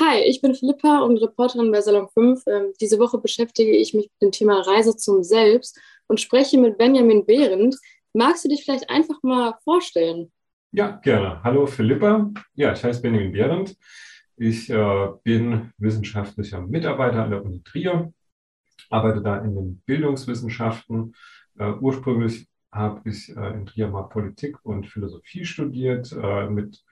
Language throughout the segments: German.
Hi, ich bin Philippa und Reporterin bei Salon 5. Ähm, diese Woche beschäftige ich mich mit dem Thema Reise zum Selbst und spreche mit Benjamin Behrendt. Magst du dich vielleicht einfach mal vorstellen? Ja, gerne. Hallo Philippa. Ja, ich heiße Benjamin Behrendt. Ich äh, bin wissenschaftlicher Mitarbeiter an der Uni Trier, arbeite da in den Bildungswissenschaften. Äh, ursprünglich habe ich äh, in Trier mal Politik und Philosophie studiert äh, mit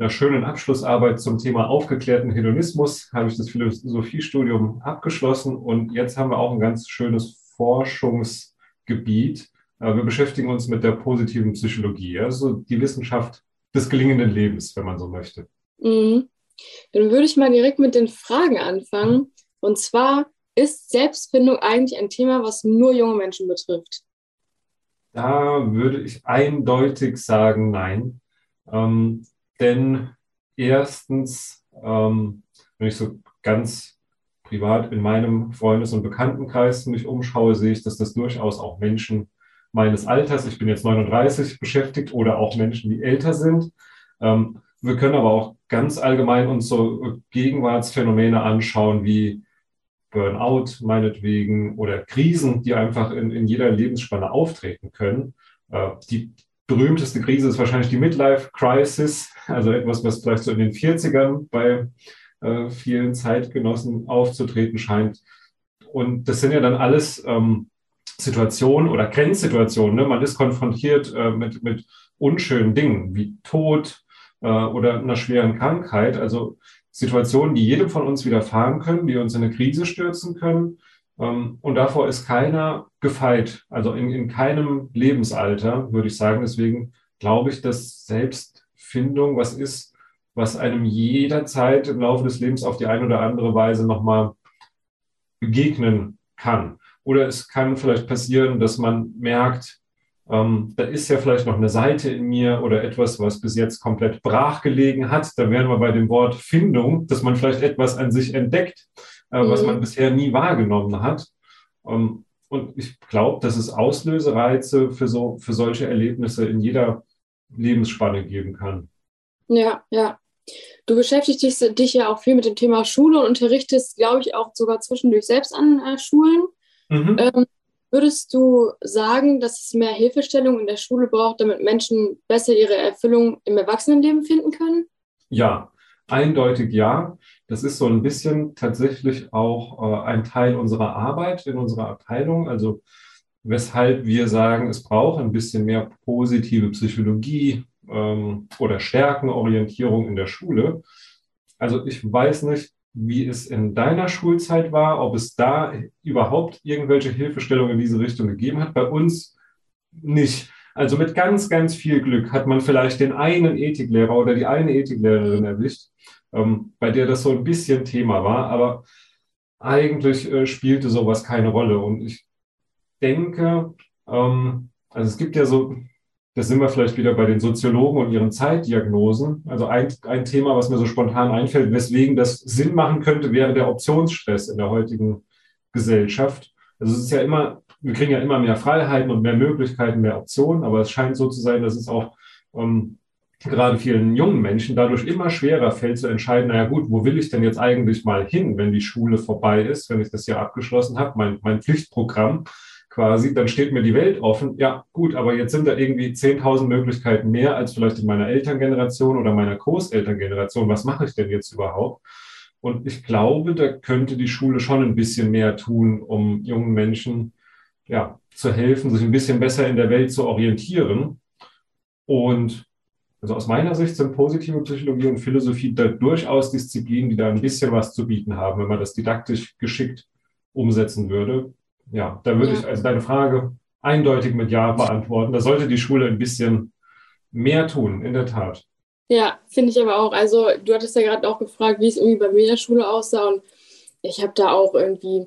einer schönen Abschlussarbeit zum Thema aufgeklärten Hedonismus habe ich das Philosophiestudium abgeschlossen und jetzt haben wir auch ein ganz schönes Forschungsgebiet. Äh, wir beschäftigen uns mit der positiven Psychologie, also die Wissenschaft des gelingenden Lebens, wenn man so möchte. Mhm. Dann würde ich mal direkt mit den Fragen anfangen. Und zwar, ist Selbstfindung eigentlich ein Thema, was nur junge Menschen betrifft? Da würde ich eindeutig sagen, nein. Ähm, denn erstens, ähm, wenn ich so ganz privat in meinem Freundes- und Bekanntenkreis mich umschaue, sehe ich, dass das durchaus auch Menschen meines Alters, ich bin jetzt 39, beschäftigt oder auch Menschen, die älter sind. Ähm, wir können aber auch ganz allgemein uns so Gegenwartsphänomene anschauen wie Burnout meinetwegen oder Krisen, die einfach in, in jeder Lebensspanne auftreten können. Äh, die berühmteste Krise ist wahrscheinlich die Midlife Crisis, also etwas, was vielleicht so in den 40ern bei äh, vielen Zeitgenossen aufzutreten scheint. Und das sind ja dann alles ähm, Situationen oder Grenzsituationen. Ne? Man ist konfrontiert äh, mit, mit unschönen Dingen wie Tod äh, oder einer schweren Krankheit. Also Situationen, die jedem von uns widerfahren können, die uns in eine Krise stürzen können. Ähm, und davor ist keiner gefeit, also in, in keinem Lebensalter, würde ich sagen. Deswegen glaube ich, dass Selbstfindung was ist, was einem jederzeit im Laufe des Lebens auf die eine oder andere Weise nochmal begegnen kann. Oder es kann vielleicht passieren, dass man merkt, ähm, da ist ja vielleicht noch eine Seite in mir oder etwas, was bis jetzt komplett brach gelegen hat. Da wären wir bei dem Wort Findung, dass man vielleicht etwas an sich entdeckt, äh, was man mhm. bisher nie wahrgenommen hat. Ähm, und ich glaube, dass es Auslösereize für, so, für solche Erlebnisse in jeder Lebensspanne geben kann. Ja, ja. Du beschäftigst dich, dich ja auch viel mit dem Thema Schule und unterrichtest, glaube ich, auch sogar zwischendurch selbst an äh, Schulen. Mhm. Ähm, würdest du sagen, dass es mehr Hilfestellung in der Schule braucht, damit Menschen besser ihre Erfüllung im Erwachsenenleben finden können? Ja, eindeutig ja. Das ist so ein bisschen tatsächlich auch äh, ein Teil unserer Arbeit in unserer Abteilung. Also weshalb wir sagen, es braucht ein bisschen mehr positive Psychologie ähm, oder Stärkenorientierung in der Schule. Also ich weiß nicht, wie es in deiner Schulzeit war, ob es da überhaupt irgendwelche Hilfestellungen in diese Richtung gegeben hat. Bei uns nicht. Also mit ganz, ganz viel Glück hat man vielleicht den einen Ethiklehrer oder die eine Ethiklehrerin erwischt, ähm, bei der das so ein bisschen Thema war, aber eigentlich äh, spielte sowas keine Rolle. Und ich denke, ähm, also es gibt ja so, da sind wir vielleicht wieder bei den Soziologen und ihren Zeitdiagnosen. Also ein, ein Thema, was mir so spontan einfällt, weswegen das Sinn machen könnte, wäre der Optionsstress in der heutigen Gesellschaft. Also es ist ja immer, wir kriegen ja immer mehr Freiheiten und mehr Möglichkeiten, mehr Optionen, aber es scheint so zu sein, dass es auch ähm, gerade vielen jungen Menschen dadurch immer schwerer fällt zu entscheiden, naja gut, wo will ich denn jetzt eigentlich mal hin, wenn die Schule vorbei ist, wenn ich das Jahr abgeschlossen habe, mein, mein Pflichtprogramm quasi, dann steht mir die Welt offen. Ja gut, aber jetzt sind da irgendwie 10.000 Möglichkeiten mehr als vielleicht in meiner Elterngeneration oder meiner Großelterngeneration. Was mache ich denn jetzt überhaupt? Und ich glaube, da könnte die Schule schon ein bisschen mehr tun, um jungen Menschen ja, zu helfen, sich ein bisschen besser in der Welt zu orientieren. Und also aus meiner Sicht sind positive Psychologie und Philosophie da durchaus Disziplinen, die da ein bisschen was zu bieten haben, wenn man das didaktisch geschickt umsetzen würde. Ja, da würde ja. ich also deine Frage eindeutig mit Ja beantworten. Da sollte die Schule ein bisschen mehr tun, in der Tat. Ja, finde ich aber auch. Also du hattest ja gerade auch gefragt, wie es irgendwie bei mir in der Schule aussah und ich habe da auch irgendwie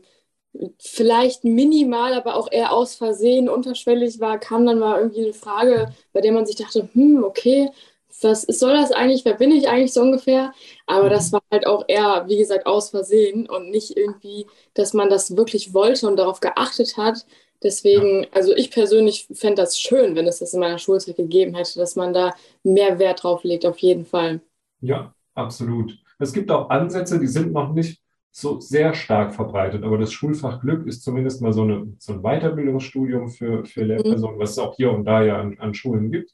vielleicht minimal, aber auch eher aus Versehen unterschwellig war, kam dann mal irgendwie eine Frage, bei der man sich dachte, hm, okay, was soll das eigentlich, wer bin ich eigentlich so ungefähr? Aber das mhm. war halt auch eher, wie gesagt, aus Versehen und nicht irgendwie, dass man das wirklich wollte und darauf geachtet hat. Deswegen, also ich persönlich fände das schön, wenn es das in meiner Schulzeit gegeben hätte, dass man da mehr Wert drauf legt, auf jeden Fall. Ja, absolut Es gibt auch Ansätze, die sind noch nicht so sehr stark verbreitet, aber das Schulfach Glück ist zumindest mal so, eine, so ein Weiterbildungsstudium für, für mhm. Lehrpersonen, was es auch hier und da ja an, an Schulen gibt.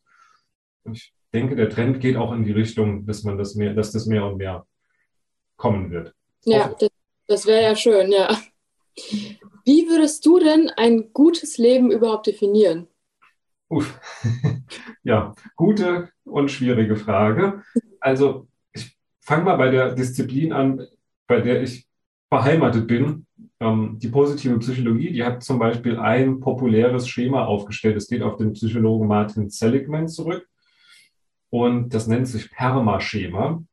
Ich denke, der Trend geht auch in die Richtung, dass man das mehr, dass das mehr und mehr kommen wird. Ja, das, das wäre ja schön, ja. Wie würdest du denn ein gutes Leben überhaupt definieren? Uff. ja, gute und schwierige Frage. Also, ich fange mal bei der Disziplin an, bei der ich beheimatet bin. Ähm, die positive Psychologie, die hat zum Beispiel ein populäres Schema aufgestellt. Es geht auf den Psychologen Martin Seligman zurück. Und das nennt sich PERMA-Schema.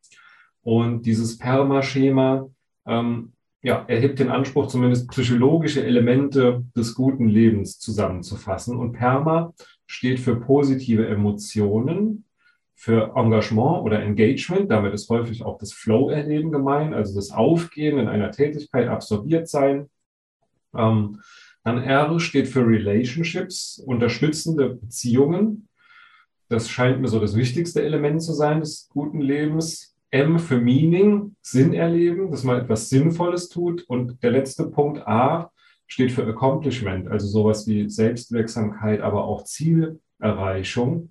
Und dieses PERMA-Schema ähm, ja, erhebt den Anspruch, zumindest psychologische Elemente des guten Lebens zusammenzufassen. Und PERMA steht für positive Emotionen, für Engagement oder Engagement. Damit ist häufig auch das Flow-Erleben gemeint, also das Aufgehen in einer Tätigkeit, absorbiert sein. Ähm, dann R steht für Relationships, unterstützende Beziehungen. Das scheint mir so das wichtigste Element zu sein des guten Lebens. M für Meaning, Sinn erleben, dass man etwas Sinnvolles tut. Und der letzte Punkt A steht für Accomplishment, also sowas wie Selbstwirksamkeit, aber auch Zielerreichung.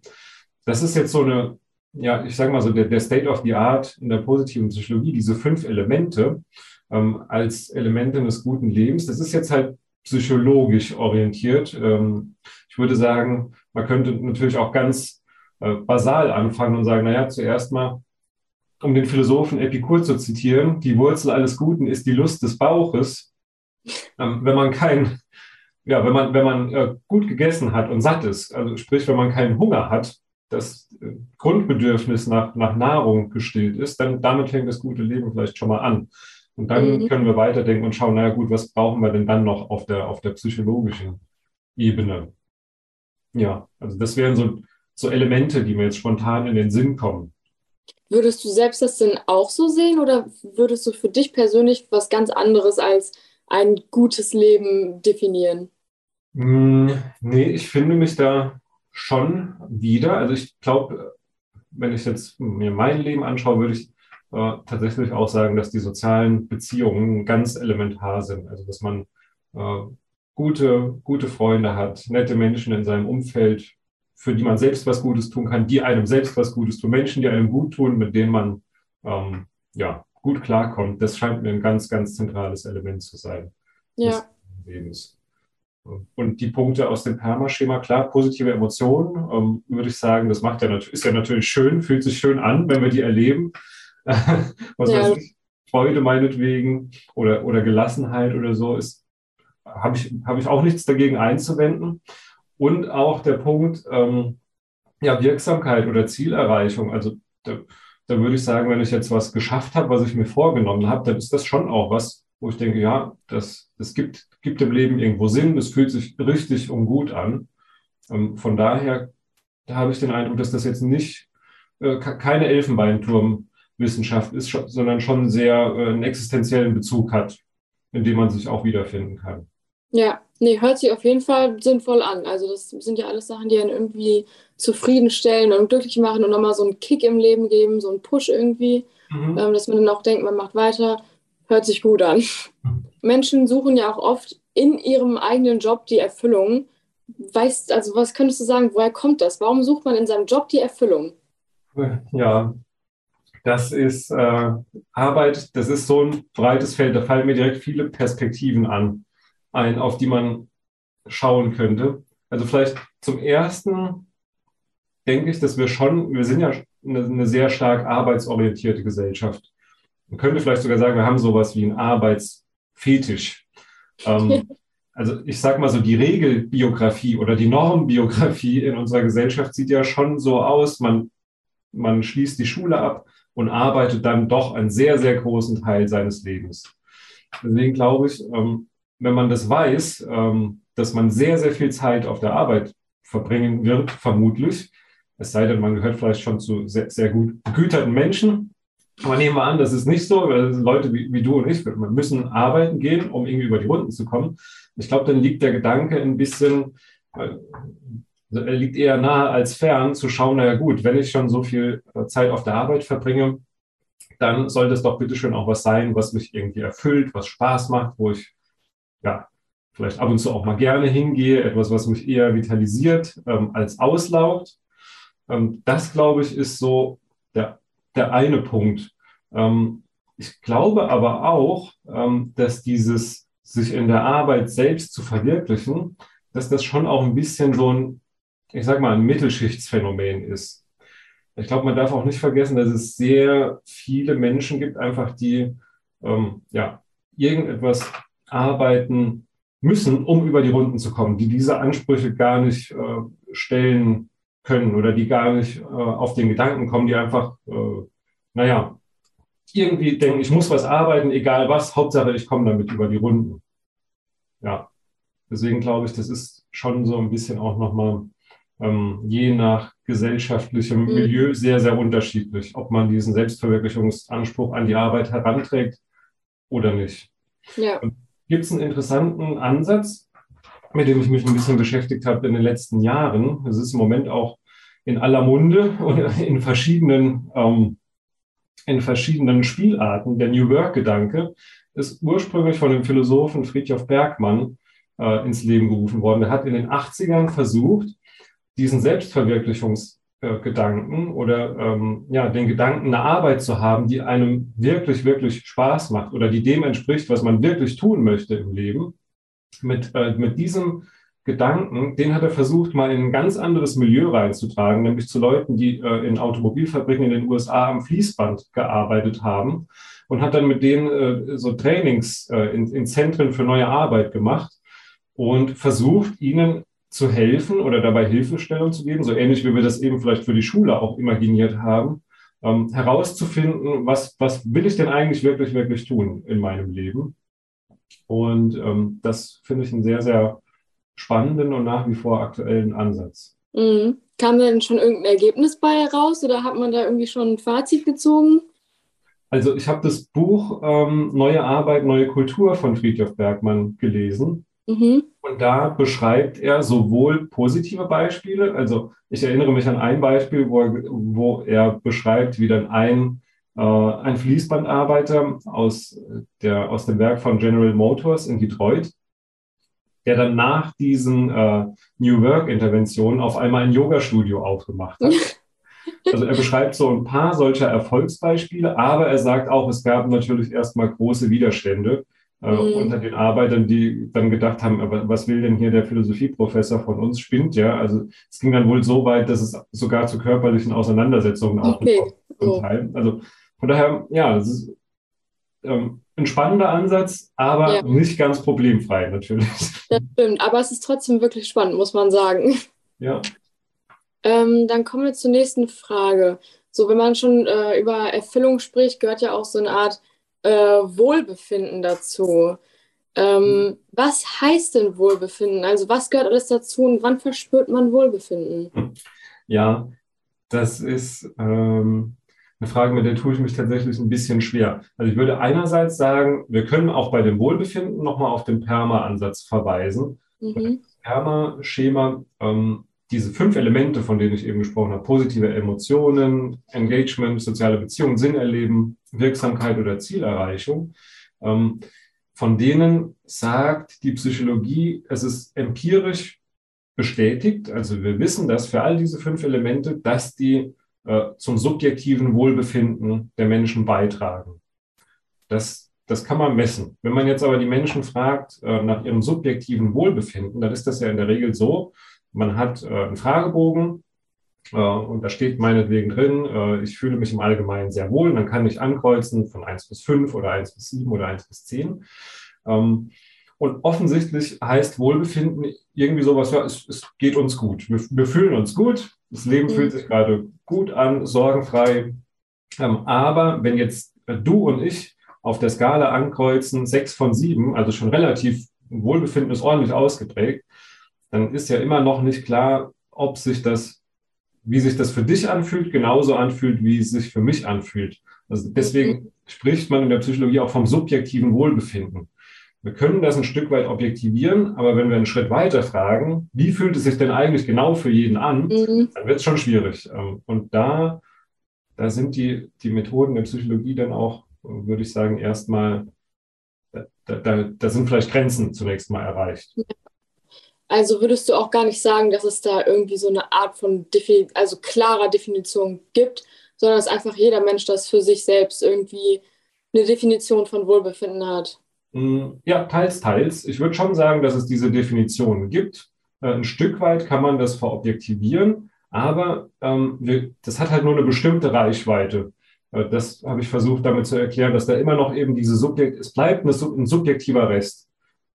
Das ist jetzt so eine, ja, ich sage mal so, der, der, State of the Art in der positiven Psychologie, diese fünf Elemente ähm, als Elemente des guten Lebens. Das ist jetzt halt psychologisch orientiert. Ähm, ich würde sagen, man könnte natürlich auch ganz äh, basal anfangen und sagen, naja, zuerst mal, um den Philosophen Epikur zu zitieren, die Wurzel alles Guten ist die Lust des Bauches. Ähm, wenn man kein, ja, wenn man, wenn man äh, gut gegessen hat und satt ist, also sprich, wenn man keinen Hunger hat, das äh, Grundbedürfnis nach, nach Nahrung gestillt ist, dann damit fängt das gute Leben vielleicht schon mal an. Und dann mhm. können wir weiterdenken und schauen, naja gut, was brauchen wir denn dann noch auf der, auf der psychologischen Ebene? Ja, also das wären so, so Elemente, die mir jetzt spontan in den Sinn kommen. Würdest du selbst das denn auch so sehen oder würdest du für dich persönlich was ganz anderes als ein gutes Leben definieren? Hm, nee, ich finde mich da schon wieder. Also ich glaube, wenn ich jetzt mir mein Leben anschaue, würde ich äh, tatsächlich auch sagen, dass die sozialen Beziehungen ganz elementar sind. Also dass man äh, gute, gute Freunde hat, nette Menschen in seinem Umfeld, für die man selbst was Gutes tun kann, die einem selbst was Gutes tun, Menschen, die einem gut tun, mit denen man ähm, ja, gut klarkommt. Das scheint mir ein ganz, ganz zentrales Element zu sein. Ja. Lebens. Und die Punkte aus dem Perma-Schema, klar, positive Emotionen, ähm, würde ich sagen, das macht ja ist ja natürlich schön, fühlt sich schön an, wenn wir die erleben. Was ja. weiß ich, Freude meinetwegen oder, oder Gelassenheit oder so, ist, habe ich, hab ich auch nichts dagegen einzuwenden. Und auch der Punkt, ähm, ja, Wirksamkeit oder Zielerreichung. Also da, da würde ich sagen, wenn ich jetzt was geschafft habe, was ich mir vorgenommen habe, dann ist das schon auch was, wo ich denke, ja, das, das gibt, gibt im Leben irgendwo Sinn, das fühlt sich richtig und gut an. Ähm, von daher da habe ich den Eindruck, dass das jetzt nicht äh, keine Elfenbeinturmwissenschaft ist, sondern schon sehr äh, einen existenziellen Bezug hat, in dem man sich auch wiederfinden kann. Ja, nee, hört sich auf jeden Fall sinnvoll an. Also das sind ja alles Sachen, die einen irgendwie zufriedenstellen und glücklich machen und nochmal so einen Kick im Leben geben, so einen Push irgendwie, mhm. ähm, dass man dann auch denkt, man macht weiter. Hört sich gut an. Mhm. Menschen suchen ja auch oft in ihrem eigenen Job die Erfüllung. Weißt, also was könntest du sagen, woher kommt das? Warum sucht man in seinem Job die Erfüllung? Ja, das ist äh, Arbeit, das ist so ein breites Feld, da fallen mir direkt viele Perspektiven an ein, auf die man schauen könnte. Also vielleicht zum ersten denke ich, dass wir schon, wir sind ja eine, eine sehr stark arbeitsorientierte Gesellschaft. Man könnte vielleicht sogar sagen, wir haben sowas wie einen Arbeitsfetisch. Ähm, also ich sage mal so, die Regelbiografie oder die Normbiografie in unserer Gesellschaft sieht ja schon so aus, man, man schließt die Schule ab und arbeitet dann doch einen sehr, sehr großen Teil seines Lebens. Deswegen glaube ich, ähm, wenn man das weiß, ähm, dass man sehr, sehr viel Zeit auf der Arbeit verbringen wird, vermutlich, es sei denn, man gehört vielleicht schon zu sehr, sehr gut begüterten Menschen. Aber nehmen wir an, das ist nicht so, weil Leute wie, wie du und ich wir müssen arbeiten gehen, um irgendwie über die Runden zu kommen. Ich glaube, dann liegt der Gedanke ein bisschen, äh, er liegt eher nahe als fern, zu schauen, naja gut, wenn ich schon so viel äh, Zeit auf der Arbeit verbringe, dann sollte es doch bitte schön auch was sein, was mich irgendwie erfüllt, was Spaß macht, wo ich ja vielleicht ab und zu auch mal gerne hingehe, etwas, was mich eher vitalisiert ähm, als auslaugt. Ähm, das, glaube ich, ist so der, der eine Punkt. Ähm, ich glaube aber auch, ähm, dass dieses sich in der Arbeit selbst zu verwirklichen, dass das schon auch ein bisschen so ein, ich sag mal, ein Mittelschichtsphänomen ist. Ich glaube, man darf auch nicht vergessen, dass es sehr viele Menschen gibt, einfach die ähm, ja, irgendetwas arbeiten müssen, um über die Runden zu kommen, die diese Ansprüche gar nicht äh, stellen können oder die gar nicht äh, auf den Gedanken kommen, die einfach, äh, naja, irgendwie denken, ich muss was arbeiten, egal was, Hauptsache ich komme damit über die Runden. Ja, deswegen glaube ich, das ist schon so ein bisschen auch nochmal ähm, je nach gesellschaftlichem mhm. Milieu sehr, sehr unterschiedlich, ob man diesen Selbstverwirklichungsanspruch an die Arbeit heranträgt oder nicht. Ja. Gibt es einen interessanten Ansatz, mit dem ich mich ein bisschen beschäftigt habe in den letzten Jahren. Es ist im Moment auch in aller Munde und in verschiedenen, ähm, in verschiedenen Spielarten. Der New Work-Gedanke ist ursprünglich von dem Philosophen Friedhof Bergmann äh, ins Leben gerufen worden. Er hat in den 80ern versucht, diesen Selbstverwirklichungsgedanken äh, oder ähm, ja, den Gedanken, eine Arbeit zu haben, die einem wirklich, wirklich Spaß macht oder die dem entspricht, was man wirklich tun möchte im Leben, mit, äh, mit diesem Gedanken, den hat er versucht, mal in ein ganz anderes Milieu reinzutragen, nämlich zu Leuten, die äh, in Automobilfabriken in den USA am Fließband gearbeitet haben und hat dann mit denen äh, so Trainings äh, in, in Zentren für neue Arbeit gemacht und versucht, ihnen zu helfen oder dabei Hilfestellung zu geben, so ähnlich wie wir das eben vielleicht für die Schule auch imaginiert haben, ähm, herauszufinden, was, was will ich denn eigentlich wirklich, wirklich tun in meinem Leben und ähm, das finde ich einen sehr, sehr spannenden und nach wie vor aktuellen Ansatz. Mhm. Kam denn schon irgendein Ergebnis bei heraus oder hat man da irgendwie schon ein Fazit gezogen? Also ich habe das Buch ähm, Neue Arbeit, neue Kultur von Friedhof Bergmann gelesen. Mhm. Und da beschreibt er sowohl positive Beispiele, also ich erinnere mich an ein Beispiel, wo er, wo er beschreibt, wie dann ein ein Fließbandarbeiter aus, der, aus dem Werk von General Motors in Detroit, der dann nach diesen äh, New Work-Interventionen auf einmal ein Yoga-Studio aufgemacht hat. Also er beschreibt so ein paar solcher Erfolgsbeispiele, aber er sagt auch, es gab natürlich erstmal große Widerstände äh, mhm. unter den Arbeitern, die dann gedacht haben, was will denn hier der Philosophieprofessor von uns? Spinnt ja. Also es ging dann wohl so weit, dass es sogar zu körperlichen Auseinandersetzungen auch okay. zum Teil. Also von daher, ja, das ist ähm, ein spannender Ansatz, aber ja. nicht ganz problemfrei natürlich. Das stimmt, aber es ist trotzdem wirklich spannend, muss man sagen. Ja. Ähm, dann kommen wir zur nächsten Frage. So, wenn man schon äh, über Erfüllung spricht, gehört ja auch so eine Art äh, Wohlbefinden dazu. Ähm, mhm. Was heißt denn Wohlbefinden? Also was gehört alles dazu und wann verspürt man Wohlbefinden? Ja, das ist ähm, eine Frage, mit der tue ich mich tatsächlich ein bisschen schwer. Also ich würde einerseits sagen, wir können auch bei dem Wohlbefinden nochmal auf den PERMA-Ansatz verweisen. Mhm. PERMA-Schema, ähm, diese fünf Elemente, von denen ich eben gesprochen habe, positive Emotionen, Engagement, soziale Beziehungen, Sinn erleben, Wirksamkeit oder Zielerreichung, ähm, von denen sagt die Psychologie, es ist empirisch bestätigt, also wir wissen, dass für all diese fünf Elemente, dass die äh, zum subjektiven Wohlbefinden der Menschen beitragen. Das, das kann man messen. Wenn man jetzt aber die Menschen fragt äh, nach ihrem subjektiven Wohlbefinden, dann ist das ja in der Regel so, man hat äh, einen Fragebogen, äh, und da steht meinetwegen drin, äh, ich fühle mich im Allgemeinen sehr wohl. Und dann kann ich ankreuzen von 1 bis 5 oder 1 bis 7 oder 1 bis 10. Ähm, und offensichtlich heißt Wohlbefinden irgendwie sowas, ja, es, es geht uns gut. Wir, wir, fühlen uns gut, das Leben mhm. fühlt sich gerade gut an, sorgenfrei. Ähm, aber wenn jetzt du und ich auf der Skala ankreuzen, sechs von sieben, also schon relativ Wohlbefinden ist ordentlich ausgeprägt, dann ist ja immer noch nicht klar, ob sich das, wie sich das für dich anfühlt, genauso anfühlt, wie es sich für mich anfühlt. Also deswegen mhm. spricht man in der Psychologie auch vom subjektiven Wohlbefinden. Wir können das ein Stück weit objektivieren, aber wenn wir einen Schritt weiter fragen, wie fühlt es sich denn eigentlich genau für jeden an, mhm. dann wird es schon schwierig. Ähm, und da da sind die, die Methoden der Psychologie dann auch, würde ich sagen, erstmal, da, da, da sind vielleicht Grenzen zunächst mal erreicht. Also würdest du auch gar nicht sagen, dass es da irgendwie so eine Art von Defin also klarer Definition gibt, sondern dass einfach jeder Mensch das für sich selbst irgendwie eine Definition von Wohlbefinden hat? Mm, ja, teils, teils. Ich würde schon sagen, dass es diese Definition gibt. Äh, ein Stück weit kann man das verobjektivieren, aber ähm, wir, das hat halt nur eine bestimmte Reichweite. Äh, das habe ich versucht damit zu erklären, dass da immer noch eben diese Subjekt, es bleibt ein subjektiver Rest.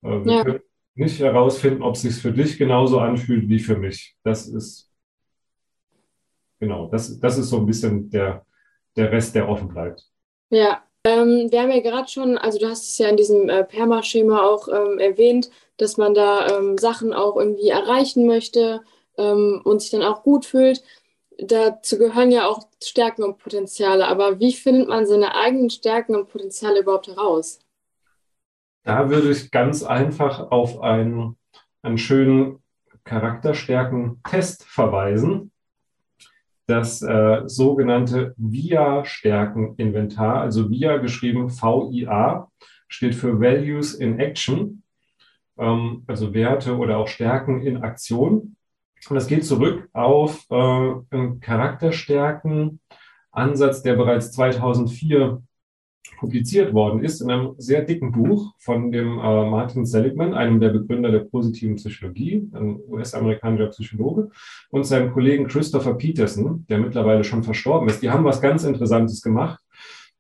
Äh, wir ja. können nicht herausfinden, ob es sich für dich genauso anfühlt wie für mich. Das ist, genau, das, das ist so ein bisschen der, der Rest, der offen bleibt. Ja, ähm, wir haben ja gerade schon, also du hast es ja in diesem äh, Perma-Schema auch ähm, erwähnt, dass man da ähm, Sachen auch irgendwie erreichen möchte ähm, und sich dann auch gut fühlt. Dazu gehören ja auch Stärken und Potenziale. Aber wie findet man seine eigenen Stärken und Potenziale überhaupt heraus? Da würde ich ganz einfach auf einen, einen schönen Charakterstärken-Test verweisen. Das äh, sogenannte VIA-Stärken-Inventar, also VIA geschrieben V-I-A, steht für Values in Action ähm, also Werte oder auch Stärken in Aktion. Und das geht zurück auf äh, einen Charakterstärken-Ansatz, der bereits 2004 publiziert worden ist in einem sehr dicken Buch von dem äh, Martin Seligman, einem der Begründer der positiven Psychologie, ein US-amerikanischer Psychologe, und seinem Kollegen Christopher Peterson, der mittlerweile schon verstorben ist. Die haben was ganz Interessantes gemacht.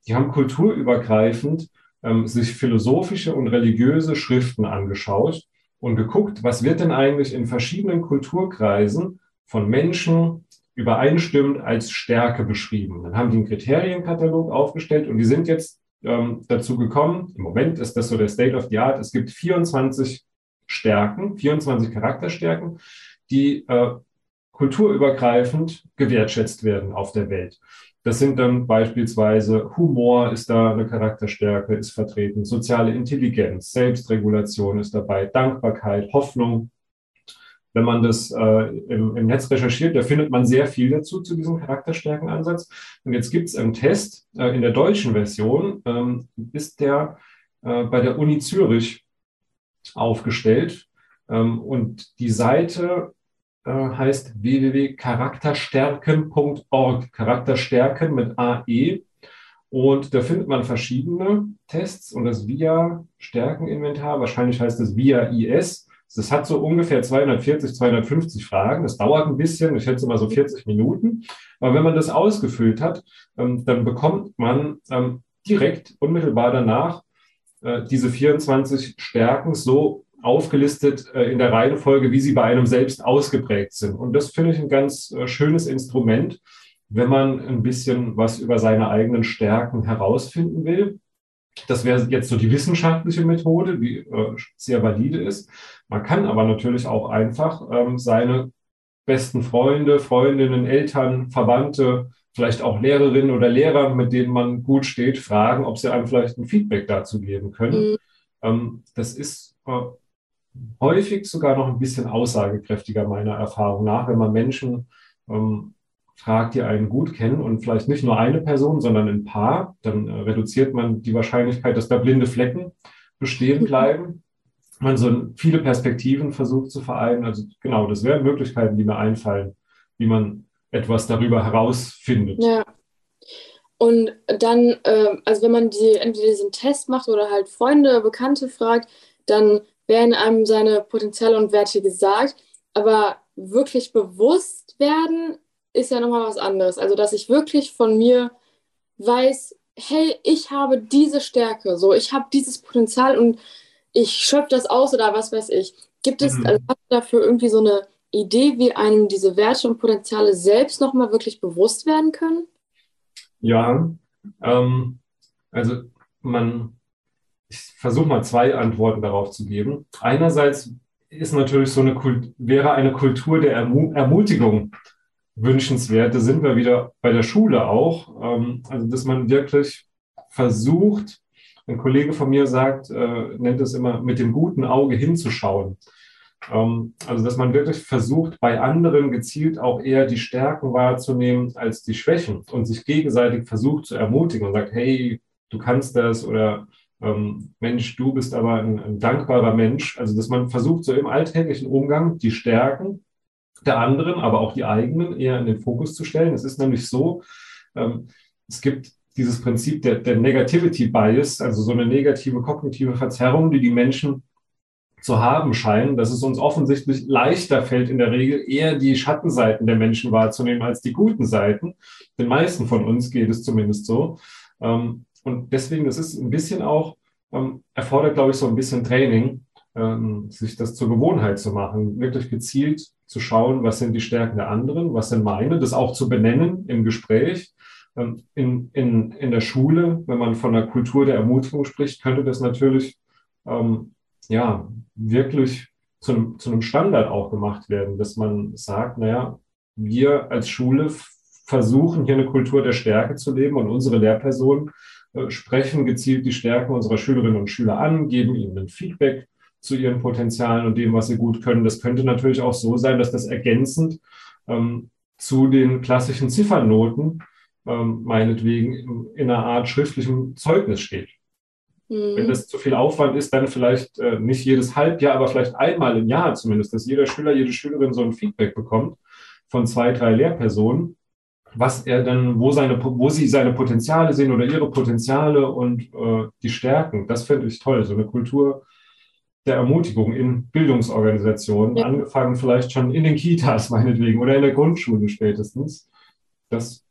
Die haben kulturübergreifend ähm, sich philosophische und religiöse Schriften angeschaut und geguckt, was wird denn eigentlich in verschiedenen Kulturkreisen von Menschen übereinstimmend als Stärke beschrieben. Dann haben die einen Kriterienkatalog aufgestellt und die sind jetzt ähm, dazu gekommen, im Moment ist das so der State of the Art, es gibt 24 Stärken, 24 Charakterstärken, die äh, kulturübergreifend gewertschätzt werden auf der Welt. Das sind dann beispielsweise Humor ist da eine Charakterstärke, ist vertreten, soziale Intelligenz, Selbstregulation ist dabei, Dankbarkeit, Hoffnung. Wenn man das äh, im, im, Netz recherchiert, da findet man sehr viel dazu zu diesem Charakterstärkenansatz. Und jetzt gibt es einen Test äh, in der deutschen Version, ähm, ist der äh, bei der Uni Zürich aufgestellt. Ähm, und die Seite äh, heißt www.charakterstärken.org. Charakterstärken mit AE. Und da findet man verschiedene Tests und das VIA-Stärkeninventar, wahrscheinlich heißt es VIA IS. Das hat so ungefähr 240, 250 Fragen. Das dauert ein bisschen, ich schätze mal so 40 Minuten. Aber wenn man das ausgefüllt hat, ähm, dann bekommt man ähm, direkt unmittelbar danach äh, diese 24 Stärken so aufgelistet äh, in der Reihenfolge, wie sie bei einem selbst ausgeprägt sind. Und das finde ich ein ganz äh, schönes Instrument, wenn man ein bisschen was über seine eigenen Stärken herausfinden will. Das wäre jetzt so die wissenschaftliche Methode, die äh, sehr valide ist. Man kann aber natürlich auch einfach ähm, seine besten Freunde, Freundinnen, Eltern, Verwandte, vielleicht auch Lehrerinnen oder Lehrer, mit denen man gut steht, fragen, ob sie einem vielleicht ein Feedback dazu geben können. Mhm. Ähm, das ist äh, häufig sogar noch ein bisschen aussagekräftiger meiner Erfahrung nach, wenn man Menschen ähm, fragt, die einen gut kennen und vielleicht nicht nur eine Person, sondern ein Paar, dann äh, reduziert man die Wahrscheinlichkeit, dass da blinde Flecken bestehen bleiben. Man so viele Perspektiven versucht zu vereinen. Also genau, das wären Möglichkeiten, die mir einfallen, wie man etwas darüber herausfindet. Ja. Und dann, äh, also wenn man die, entweder diesen Test macht oder halt Freunde, Bekannte fragt, dann werden einem seine Potenziale und Werte gesagt, aber wirklich bewusst werden ist ja nochmal was anderes. Also, dass ich wirklich von mir weiß, hey, ich habe diese Stärke, so, ich habe dieses Potenzial und ich schöpfe das aus oder was weiß ich. Gibt es mhm. also, dafür irgendwie so eine Idee, wie einem diese Werte und Potenziale selbst nochmal wirklich bewusst werden können? Ja, ähm, also man ich versuche mal zwei Antworten darauf zu geben. Einerseits ist natürlich so eine Kult wäre eine Kultur der Ermu Ermutigung wünschenswert. Da sind wir wieder bei der Schule auch. Ähm, also, dass man wirklich versucht, ein Kollege von mir sagt, äh, nennt es immer, mit dem guten Auge hinzuschauen. Ähm, also, dass man wirklich versucht, bei anderen gezielt auch eher die Stärken wahrzunehmen als die Schwächen und sich gegenseitig versucht zu ermutigen und sagt, hey, du kannst das oder ähm, Mensch, du bist aber ein, ein dankbarer Mensch. Also, dass man versucht, so im alltäglichen Umgang die Stärken der anderen, aber auch die eigenen eher in den Fokus zu stellen. Es ist nämlich so, ähm, es gibt dieses Prinzip der, der Negativity Bias, also so eine negative kognitive Verzerrung, die die Menschen zu haben scheinen, dass es uns offensichtlich leichter fällt, in der Regel eher die Schattenseiten der Menschen wahrzunehmen als die guten Seiten. Den meisten von uns geht es zumindest so. Ähm, und deswegen, das ist ein bisschen auch, ähm, erfordert, glaube ich, so ein bisschen Training, ähm, sich das zur Gewohnheit zu machen, wirklich gezielt zu schauen, was sind die Stärken der anderen, was sind meine, das auch zu benennen im Gespräch. In, in, in der Schule, wenn man von der Kultur der Ermutigung spricht, könnte das natürlich ähm, ja, wirklich zu einem, zu einem Standard auch gemacht werden, dass man sagt, naja, wir als Schule versuchen hier eine Kultur der Stärke zu leben und unsere Lehrpersonen äh, sprechen gezielt die Stärken unserer Schülerinnen und Schüler an, geben ihnen ein Feedback zu ihren Potenzialen und dem, was sie gut können. Das könnte natürlich auch so sein, dass das ergänzend ähm, zu den klassischen Ziffernoten ähm, meinetwegen in, in einer Art schriftlichem Zeugnis steht. Mhm. Wenn das zu viel Aufwand ist, dann vielleicht äh, nicht jedes Halbjahr, aber vielleicht einmal im Jahr zumindest, dass jeder Schüler, jede Schülerin so ein Feedback bekommt von zwei, drei Lehrpersonen, was er dann, wo seine, wo sie seine Potenziale sehen oder ihre Potenziale und äh, die Stärken. Das finde ich toll. So eine Kultur der Ermutigung in Bildungsorganisationen, ja. angefangen vielleicht schon in den Kitas meinetwegen oder in der Grundschule spätestens. Das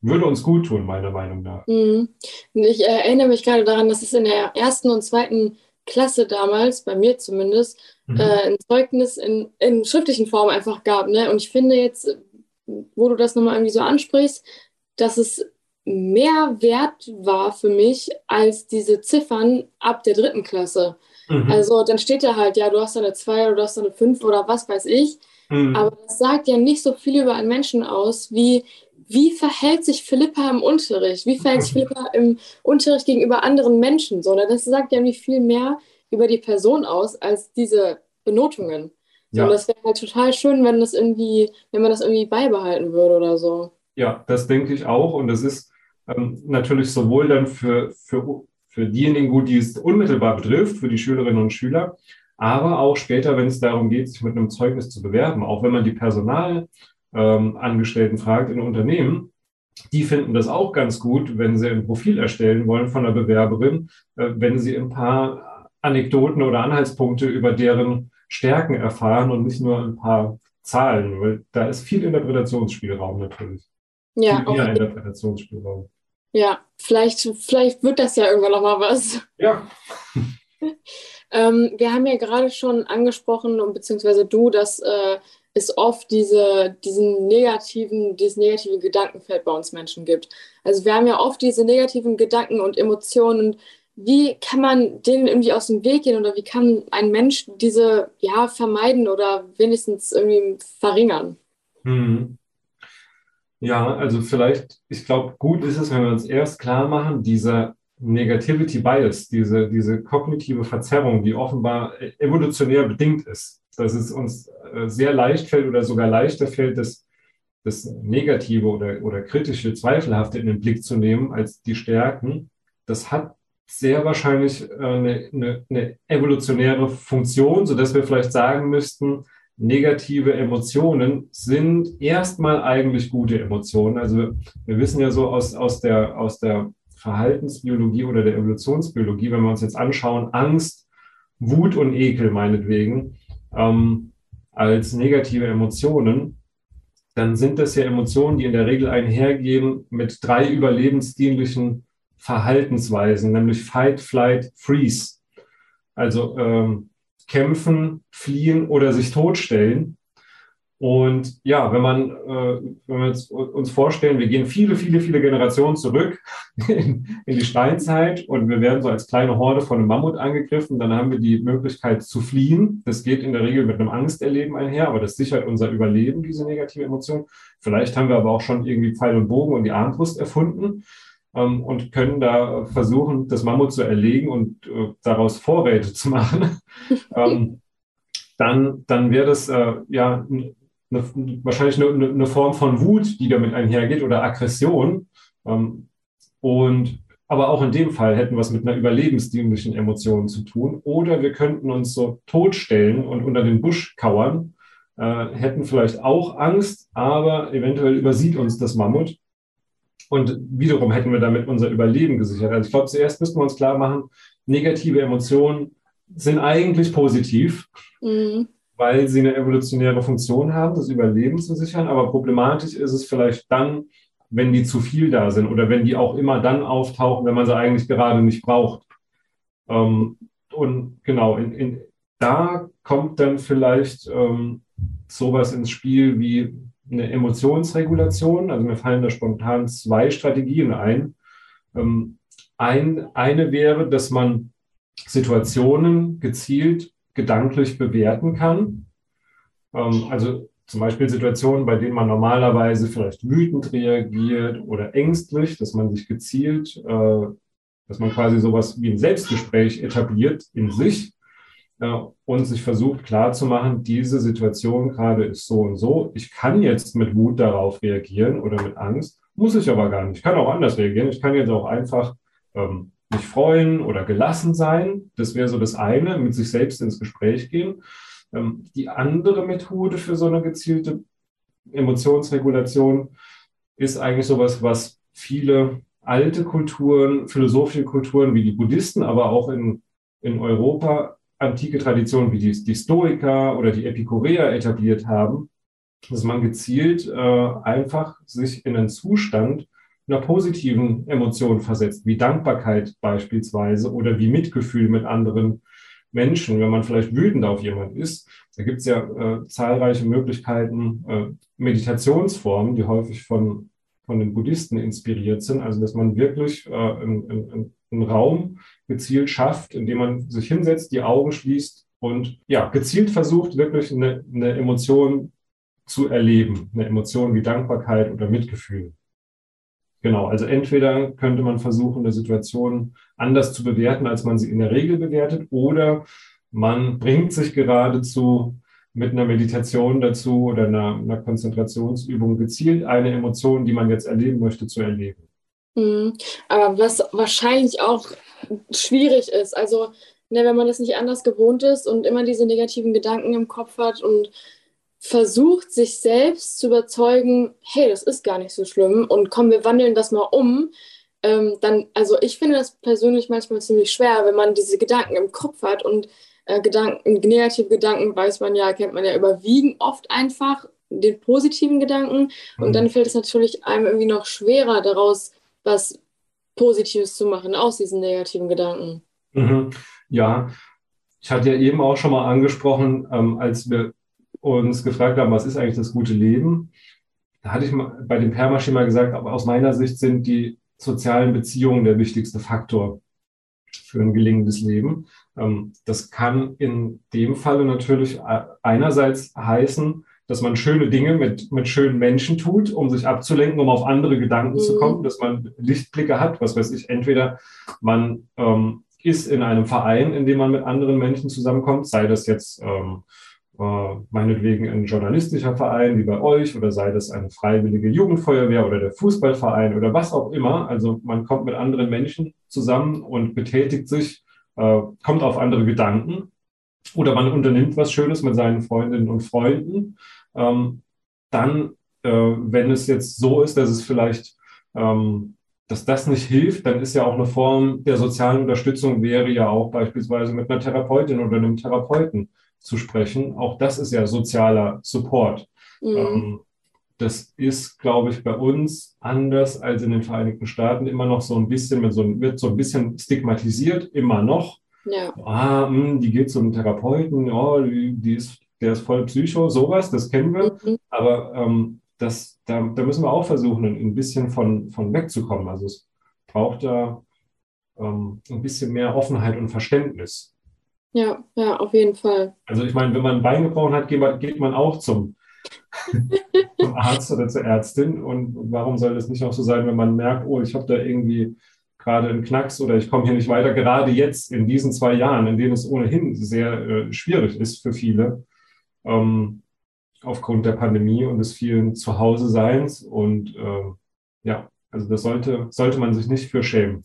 würde uns gut tun, meiner Meinung nach. Mhm. Ich erinnere mich gerade daran, dass es in der ersten und zweiten Klasse damals, bei mir zumindest, mhm. äh, ein Zeugnis in, in schriftlichen Form einfach gab. Ne? Und ich finde jetzt, wo du das nochmal irgendwie so ansprichst, dass es mehr wert war für mich als diese Ziffern ab der dritten Klasse. Mhm. Also dann steht da halt, ja, du hast eine 2 oder du hast eine 5 oder was weiß ich. Mhm. Aber das sagt ja nicht so viel über einen Menschen aus, wie wie verhält sich Philippa im Unterricht? Wie verhält sich Philippa im Unterricht gegenüber anderen Menschen? So, das sagt ja nicht viel mehr über die Person aus als diese Benotungen. Ja. Und das wäre halt total schön, wenn das irgendwie, wenn man das irgendwie beibehalten würde oder so. Ja, das denke ich auch. Und das ist ähm, natürlich sowohl dann für, für, für diejenigen gut, die es unmittelbar betrifft, für die Schülerinnen und Schüler, aber auch später, wenn es darum geht, sich mit einem Zeugnis zu bewerben, auch wenn man die Personal ähm, fragt in Unternehmen, die finden das auch ganz gut, wenn sie ein Profil erstellen wollen von der Bewerberin, äh, wenn sie ein paar Anekdoten oder Anhaltspunkte über deren Stärken erfahren und nicht nur ein paar Zahlen, weil da ist viel Interpretationsspielraum natürlich. Ja, viel mehr Interpretationsspielraum. Ja, vielleicht, vielleicht wird das ja irgendwann nochmal was. Ja. ähm, wir haben ja gerade schon angesprochen, beziehungsweise du, dass äh, es oft diese, diesen negativen, dieses negative Gedankenfeld bei uns Menschen gibt. Also wir haben ja oft diese negativen Gedanken und Emotionen. Wie kann man denen irgendwie aus dem Weg gehen oder wie kann ein Mensch diese ja vermeiden oder wenigstens irgendwie verringern? Hm. Ja, also vielleicht, ich glaube, gut ist es, wenn wir uns erst klar machen, dieser Negativity Bias, diese, diese kognitive Verzerrung, die offenbar evolutionär bedingt ist dass es uns äh, sehr leicht fällt oder sogar leichter fällt, das, das Negative oder, oder kritische, Zweifelhafte in den Blick zu nehmen als die Stärken. Das hat sehr wahrscheinlich äh, eine, eine, eine evolutionäre Funktion, sodass wir vielleicht sagen müssten, negative Emotionen sind erstmal eigentlich gute Emotionen. Also wir wissen ja so aus, aus, der, aus der Verhaltensbiologie oder der Evolutionsbiologie, wenn wir uns jetzt anschauen, Angst, Wut und Ekel meinetwegen, ähm, als negative Emotionen, dann sind das ja Emotionen, die in der Regel einhergehen mit drei überlebensdienlichen Verhaltensweisen, nämlich Fight, Flight, Freeze. Also ähm, kämpfen, fliehen oder sich totstellen. Und ja, wenn man, äh, wenn wir uns vorstellen, wir gehen viele, viele, viele Generationen zurück in, in, die Steinzeit und wir werden so als kleine Horde von einem Mammut angegriffen, dann haben wir die Möglichkeit zu fliehen. Das geht in der Regel mit einem Angsterleben einher, aber das sichert unser Überleben, diese negative Emotion. Vielleicht haben wir aber auch schon irgendwie Pfeil und Bogen und die Armbrust erfunden ähm, und können da versuchen, das Mammut zu erlegen und äh, daraus Vorräte zu machen. ähm, dann, dann wäre das äh, ja eine, wahrscheinlich eine, eine, Form von Wut, die damit einhergeht oder Aggression. Ähm, und aber auch in dem Fall hätten wir es mit einer überlebensdienlichen Emotion zu tun. Oder wir könnten uns so totstellen und unter den Busch kauern, äh, hätten vielleicht auch Angst, aber eventuell übersieht uns das Mammut. Und wiederum hätten wir damit unser Überleben gesichert. Also ich glaube, zuerst müssten wir uns klar machen, negative Emotionen sind eigentlich positiv, mhm. weil sie eine evolutionäre Funktion haben, das Überleben zu sichern. Aber problematisch ist es vielleicht dann, wenn die zu viel da sind oder wenn die auch immer dann auftauchen, wenn man sie eigentlich gerade nicht braucht. Ähm, und genau, in, in, da kommt dann vielleicht ähm, sowas ins Spiel wie eine Emotionsregulation. Also mir fallen da spontan zwei Strategien ein. Ähm, ein eine wäre, dass man Situationen gezielt gedanklich bewerten kann. Ähm, also zum Beispiel Situationen, bei denen man normalerweise vielleicht wütend reagiert oder ängstlich, dass man sich gezielt, äh, dass man quasi sowas wie ein Selbstgespräch etabliert in sich äh, und sich versucht klarzumachen, diese Situation gerade ist so und so. Ich kann jetzt mit Wut darauf reagieren oder mit Angst, muss ich aber gar nicht. Ich kann auch anders reagieren. Ich kann jetzt auch einfach ähm, mich freuen oder gelassen sein. Das wäre so das eine, mit sich selbst ins Gespräch gehen. Ähm, die andere Methode für so eine gezielte Emotionsregulation ist eigentlich sowas, was viele alte Kulturen, philosophische Kulturen wie die Buddhisten, aber auch in, in Europa antike Traditionen wie die, die Stoiker oder die Epikureer etabliert haben, dass man gezielt äh, einfach sich in einen Zustand einer positiven Emotion versetzt, wie Dankbarkeit beispielsweise oder wie Mitgefühl mit anderen Menschen, wenn man vielleicht wütend auf jemand ist. Da gibt es ja äh, zahlreiche Möglichkeiten, äh, Meditationsformen, die häufig von, von den Buddhisten inspiriert sind. Also dass man wirklich äh, einen, einen Raum gezielt schafft, indem man sich hinsetzt, die Augen schließt und ja, gezielt versucht, wirklich eine, eine Emotion zu erleben. Eine Emotion wie Dankbarkeit oder Mitgefühl. Genau, also entweder könnte man versuchen, eine Situation anders zu bewerten, als man sie in der Regel bewertet, oder man bringt sich geradezu mit einer Meditation dazu oder einer, einer Konzentrationsübung gezielt eine Emotion, die man jetzt erleben möchte, zu erleben. Mhm. Aber was wahrscheinlich auch schwierig ist, also ne, wenn man das nicht anders gewohnt ist und immer diese negativen Gedanken im Kopf hat und versucht, sich selbst zu überzeugen, hey, das ist gar nicht so schlimm und komm, wir wandeln das mal um, ähm, dann, also ich finde das persönlich manchmal ziemlich schwer, wenn man diese Gedanken im Kopf hat und äh, Gedanken, negative Gedanken, weiß man ja, kennt man ja, überwiegen oft einfach den positiven Gedanken mhm. und dann fällt es natürlich einem irgendwie noch schwerer, daraus was Positives zu machen aus diesen negativen Gedanken. Mhm. Ja, ich hatte ja eben auch schon mal angesprochen, ähm, als wir uns gefragt haben, was ist eigentlich das gute Leben? Da hatte ich bei dem Permaschema gesagt, aber aus meiner Sicht sind die sozialen Beziehungen der wichtigste Faktor für ein gelingendes Leben. Ähm, das kann in dem Falle natürlich einerseits heißen, dass man schöne Dinge mit, mit schönen Menschen tut, um sich abzulenken, um auf andere Gedanken mhm. zu kommen, dass man Lichtblicke hat, was weiß ich, entweder man ähm, ist in einem Verein, in dem man mit anderen Menschen zusammenkommt, sei das jetzt ähm, äh, meinetwegen ein journalistischer Verein wie bei euch oder sei das eine freiwillige Jugendfeuerwehr oder der Fußballverein oder was auch immer. Also man kommt mit anderen Menschen zusammen und betätigt sich, äh, kommt auf andere Gedanken oder man unternimmt was Schönes mit seinen Freundinnen und Freunden. Ähm, dann, äh, wenn es jetzt so ist, dass es vielleicht ähm, dass das nicht hilft, dann ist ja auch eine Form der sozialen Unterstützung wäre ja auch beispielsweise mit einer Therapeutin oder einem Therapeuten zu sprechen. Auch das ist ja sozialer Support. Mhm. Ähm, das ist, glaube ich, bei uns anders als in den Vereinigten Staaten immer noch so ein bisschen, mit so wird so ein bisschen stigmatisiert, immer noch. Ja. Ah, mh, hm, die geht zum Therapeuten, oh, die, die, ist, der ist voll Psycho, sowas, das kennen wir. Mhm. Aber ähm, das, da, da, müssen wir auch versuchen, ein, bisschen von, von wegzukommen. Also es braucht da ähm, ein bisschen mehr Offenheit und Verständnis. Ja, ja, auf jeden Fall. Also ich meine, wenn man ein Bein gebrochen hat, geht man, geht man auch zum, zum Arzt oder zur Ärztin. Und warum soll das nicht auch so sein, wenn man merkt, oh, ich habe da irgendwie gerade einen Knacks oder ich komme hier nicht weiter, gerade jetzt in diesen zwei Jahren, in denen es ohnehin sehr äh, schwierig ist für viele, ähm, aufgrund der Pandemie und des vielen Zuhause-Seins. Und äh, ja, also das sollte, sollte man sich nicht für schämen.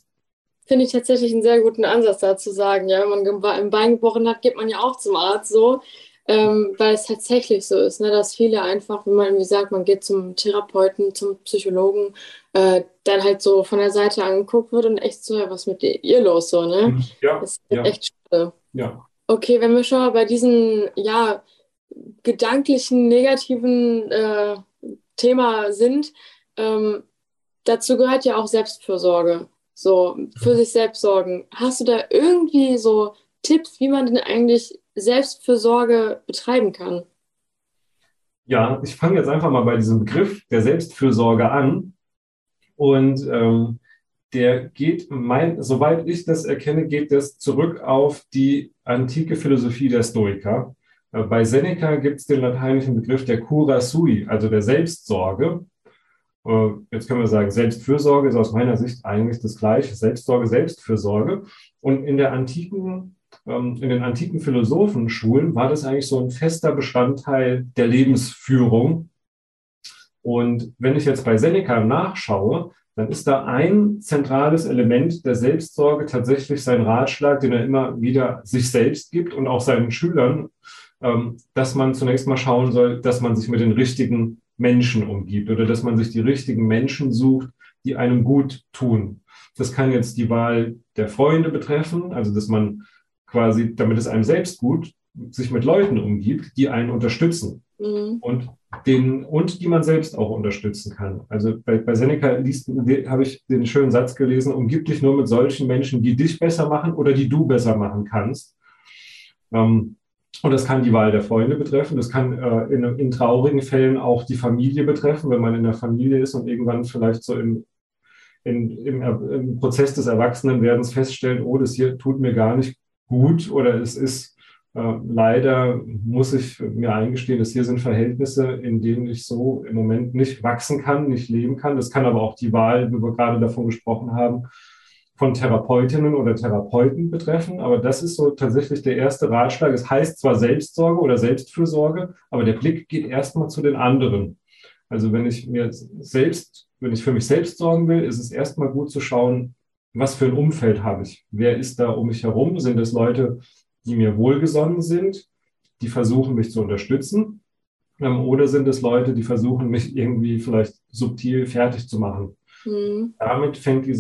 Finde ich tatsächlich einen sehr guten Ansatz dazu sagen. Ja, wenn man ein Bein gebrochen hat, geht man ja auch zum Arzt so. Ähm, weil es tatsächlich so ist, ne, dass viele einfach, wenn man irgendwie sagt, man geht zum Therapeuten, zum Psychologen, äh, dann halt so von der Seite angeguckt wird und echt so, ja, was mit ihr los so, ne? Mhm. Ja, das ist ja. echt schade. Ja. Okay, wenn wir schon mal bei diesen, ja, gedanklichen, negativen äh, Thema sind, ähm, dazu gehört ja auch Selbstfürsorge. So, für sich selbst sorgen. Hast du da irgendwie so Tipps, wie man denn eigentlich Selbstfürsorge betreiben kann? Ja, ich fange jetzt einfach mal bei diesem Begriff der Selbstfürsorge an. Und ähm, der geht, mein, soweit ich das erkenne, geht das zurück auf die antike Philosophie der Stoiker. Äh, bei Seneca gibt es den lateinischen Begriff der cura sui, also der Selbstsorge. Äh, jetzt können wir sagen, Selbstfürsorge ist aus meiner Sicht eigentlich das gleiche. Selbstsorge, Selbstfürsorge. Und in der antiken ähm, in den antiken Philosophenschulen war das eigentlich so ein fester Bestandteil der Lebensführung. Und wenn ich jetzt bei Seneca nachschaue, dann ist da ein zentrales Element der Selbstsorge tatsächlich sein Ratschlag, den er immer wieder sich selbst gibt und auch seinen Schülern, dass man zunächst mal schauen soll, dass man sich mit den richtigen Menschen umgibt oder dass man sich die richtigen Menschen sucht, die einem gut tun. Das kann jetzt die Wahl der Freunde betreffen, also dass man quasi, damit es einem selbst gut, sich mit Leuten umgibt, die einen unterstützen mhm. und, den, und die man selbst auch unterstützen kann. Also bei, bei Seneca habe ich den schönen Satz gelesen, umgib dich nur mit solchen Menschen, die dich besser machen oder die du besser machen kannst. Ähm, und das kann die Wahl der Freunde betreffen. Das kann äh, in, in, traurigen Fällen auch die Familie betreffen, wenn man in der Familie ist und irgendwann vielleicht so im, in, im, im Prozess des Erwachsenenwerdens feststellt, oh, das hier tut mir gar nicht gut oder es ist äh, leider, muss ich mir eingestehen, dass hier sind Verhältnisse, in denen ich so im Moment nicht wachsen kann, nicht leben kann. Das kann aber auch die Wahl, wie wir gerade davon gesprochen haben, von Therapeutinnen oder Therapeuten betreffen. Aber das ist so tatsächlich der erste Ratschlag. Es heißt zwar Selbstsorge oder Selbstfürsorge, aber der Blick geht erstmal zu den anderen. Also wenn ich mir selbst, wenn ich für mich selbst sorgen will, ist es erstmal gut zu schauen, was für ein Umfeld habe ich? Wer ist da um mich herum? Sind es Leute, die mir wohlgesonnen sind, die versuchen, mich zu unterstützen? Ähm, oder sind es Leute, die versuchen, mich irgendwie vielleicht subtil fertig zu machen? Mhm. Damit fängt die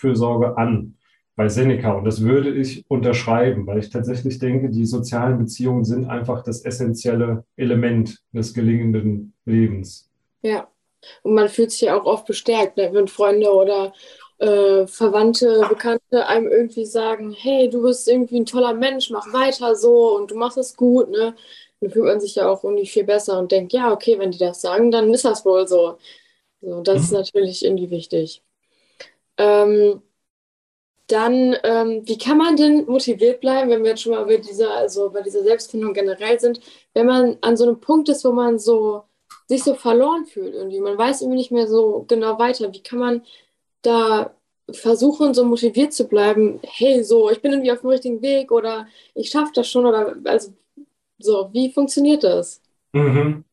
Selbstfürsorge an bei Seneca. Und das würde ich unterschreiben, weil ich tatsächlich denke, die sozialen Beziehungen sind einfach das essentielle Element des gelingenden Lebens. Ja, und man fühlt sich ja auch oft bestärkt, ne? wenn Freunde oder äh, Verwandte, Bekannte einem irgendwie sagen, hey, du bist irgendwie ein toller Mensch, mach weiter so und du machst es gut, ne? Dann fühlt man sich ja auch irgendwie viel besser und denkt, ja, okay, wenn die das sagen, dann ist das wohl so. So, das mhm. ist natürlich irgendwie wichtig. Ähm, dann, ähm, wie kann man denn motiviert bleiben, wenn wir jetzt schon mal bei dieser, also bei dieser Selbstfindung generell sind, wenn man an so einem Punkt ist, wo man so sich so verloren fühlt irgendwie. Man weiß irgendwie nicht mehr so genau weiter. Wie kann man da versuchen, so motiviert zu bleiben, hey, so, ich bin irgendwie auf dem richtigen Weg oder ich schaffe das schon oder also so, wie funktioniert das? Mhm.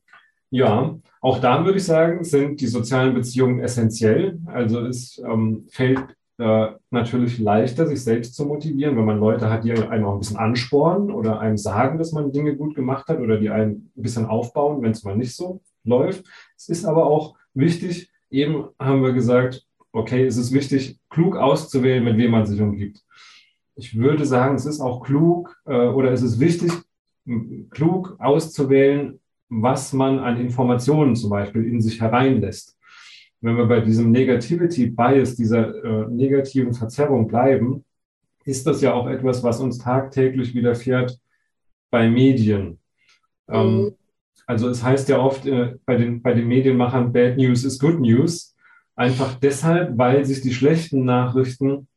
Ja, auch da würde ich sagen, sind die sozialen Beziehungen essentiell. Also es ähm, fällt äh, natürlich leichter, sich selbst zu motivieren, wenn man Leute hat, die einen auch ein bisschen anspornen oder einem sagen, dass man Dinge gut gemacht hat oder die einen ein bisschen aufbauen, wenn es mal nicht so läuft. Es ist aber auch wichtig, eben haben wir gesagt, okay, es ist wichtig, klug auszuwählen, mit wem man sich umgibt. Ich würde sagen, es ist auch klug äh, oder es ist wichtig, klug auszuwählen, was man an Informationen zum Beispiel in sich hereinlässt. Wenn wir bei diesem Negativity Bias, dieser äh, negativen Verzerrung bleiben, ist das ja auch etwas, was uns tagtäglich widerfährt bei Medien. Ähm, mhm. also es heißt ja oft äh, bei, den, bei den Medienmachern, Bad News is Good News. Einfach deshalb, weil sich die schlechten Nachrichten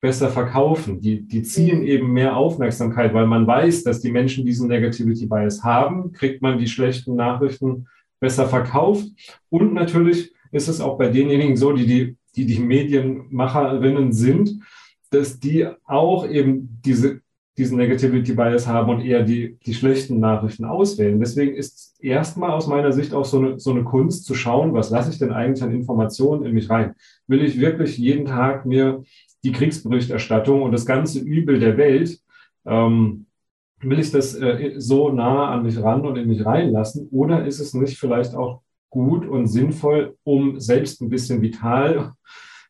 besser verkaufen. Die, die ziehen eben mehr Aufmerksamkeit, weil man weiß, dass die Menschen diesen Negativity Bias haben, kriegt man die schlechten Nachrichten besser verkauft. Und natürlich ist es auch bei denjenigen so, die die die die Medienmacherinnen sind, dass die auch eben diese, diesen Negativity Bias haben und eher die, die schlechten Nachrichten auswählen. Deswegen ist erstmal aus meiner Sicht auch so eine, so eine Kunst zu schauen, was lasse ich denn eigentlich an Informationen in mich rein? Will ich wirklich jeden Tag mir die Kriegsberichterstattung und das ganze Übel der Welt ähm, will ich das äh, so nah an mich ran und in mich reinlassen? Oder ist es nicht vielleicht auch gut und sinnvoll, um selbst ein bisschen vital